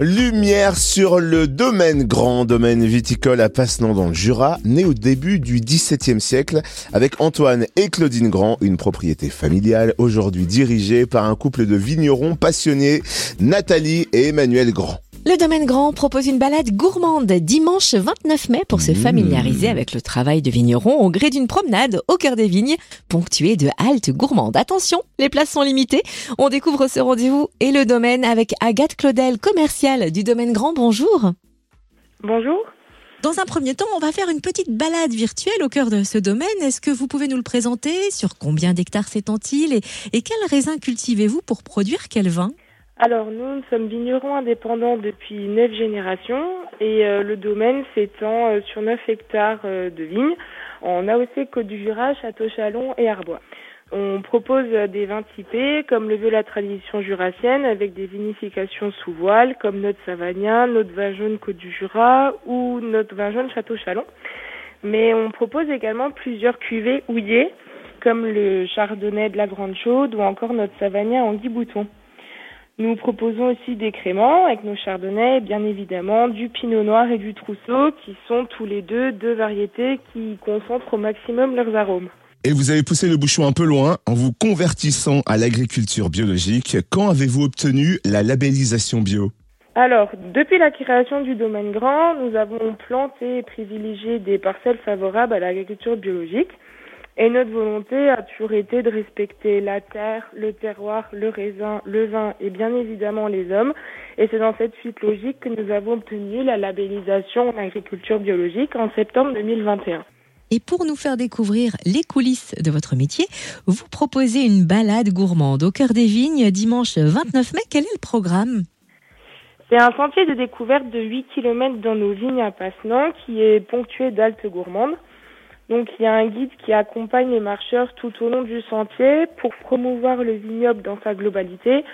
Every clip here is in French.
Lumière sur le domaine grand, domaine viticole à Passenant dans le Jura, né au début du XVIIe siècle avec Antoine et Claudine Grand, une propriété familiale aujourd'hui dirigée par un couple de vignerons passionnés, Nathalie et Emmanuel Grand. Le domaine grand propose une balade gourmande dimanche 29 mai pour se Mmh. familiariser avec le travail de vigneron au gré d'une promenade au cœur des vignes, ponctuée de haltes gourmandes. Attention, les places sont limitées. On découvre ce rendez-vous et le domaine avec Agathe Claudel, commerciale du domaine grand. Bonjour. Bonjour. Dans un premier temps, on va faire une petite balade virtuelle au cœur de ce domaine. Est-ce que vous pouvez nous le présenter? Sur combien d'hectares s'étend-il? Et, et quel raisin cultivez-vous pour produire quel vin? Alors nous, nous sommes vignerons indépendants depuis neuf générations et euh, le domaine s'étend euh, sur 9 hectares euh, de vignes en AOC Côte du Jura, Château-Chalon et Arbois. On propose des vins typés comme le veut la tradition jurassienne avec des vinifications sous voile comme notre Savagnin, notre vin jaune Côte du Jura ou notre vin jaune Château-Chalon. Mais on propose également plusieurs cuvées houillées comme le Chardonnay de la Grande Chaude ou encore notre Savagnin en Bouton. Nous proposons aussi des créments avec nos chardonnays et bien évidemment du pinot noir et du trousseau qui sont tous les deux deux variétés qui concentrent au maximum leurs arômes. Et vous avez poussé le bouchon un peu loin en vous convertissant à l'agriculture biologique. Quand avez-vous obtenu la labellisation bio? Alors, depuis la création du domaine grand, nous avons planté et privilégié des parcelles favorables à l'agriculture biologique. Et notre volonté a toujours été de respecter la terre, le terroir, le raisin, le vin et bien évidemment les hommes. Et c'est dans cette suite logique que nous avons obtenu la labellisation en agriculture biologique en septembre 2021. Et pour nous faire découvrir les coulisses de votre métier, vous proposez une balade gourmande au cœur des vignes dimanche 29 mai. Quel est le programme? C'est un sentier de découverte de 8 km dans nos vignes à Passenant qui est ponctué d'altes gourmandes. Donc il y a un guide qui accompagne les marcheurs tout au long du sentier pour promouvoir le vignoble dans sa globalité,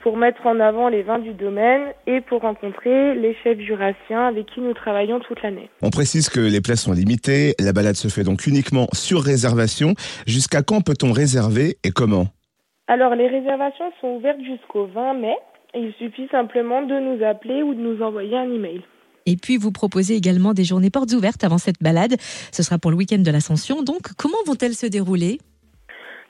pour mettre en avant les vins du domaine et pour rencontrer les chefs jurassiens avec qui nous travaillons toute l'année. On précise que les places sont limitées, la balade se fait donc uniquement sur réservation. Jusqu'à quand peut-on réserver et comment? Alors les réservations sont ouvertes jusqu'au 20 mai. Il suffit simplement de nous appeler ou de nous envoyer un email. Et puis vous proposez également des journées portes ouvertes avant cette balade. Ce sera pour le week-end de l'Ascension. Donc comment vont-elles se dérouler?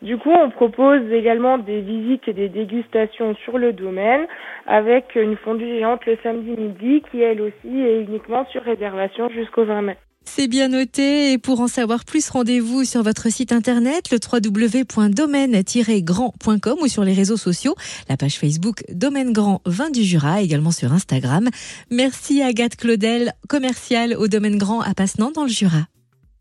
Du coup, on propose également des visites et des dégustations sur le domaine avec une fondue géante le samedi midi qui elle aussi est uniquement sur réservation jusqu'au 20 mai. C'est bien noté. Et pour en savoir plus, rendez-vous sur votre site internet, le www.domaine-grand.com ou sur les réseaux sociaux, la page Facebook Domaine Grand Vin du Jura, également sur Instagram. Merci Agathe Claudel, commerciale au Domaine Grand à Passenant dans le Jura.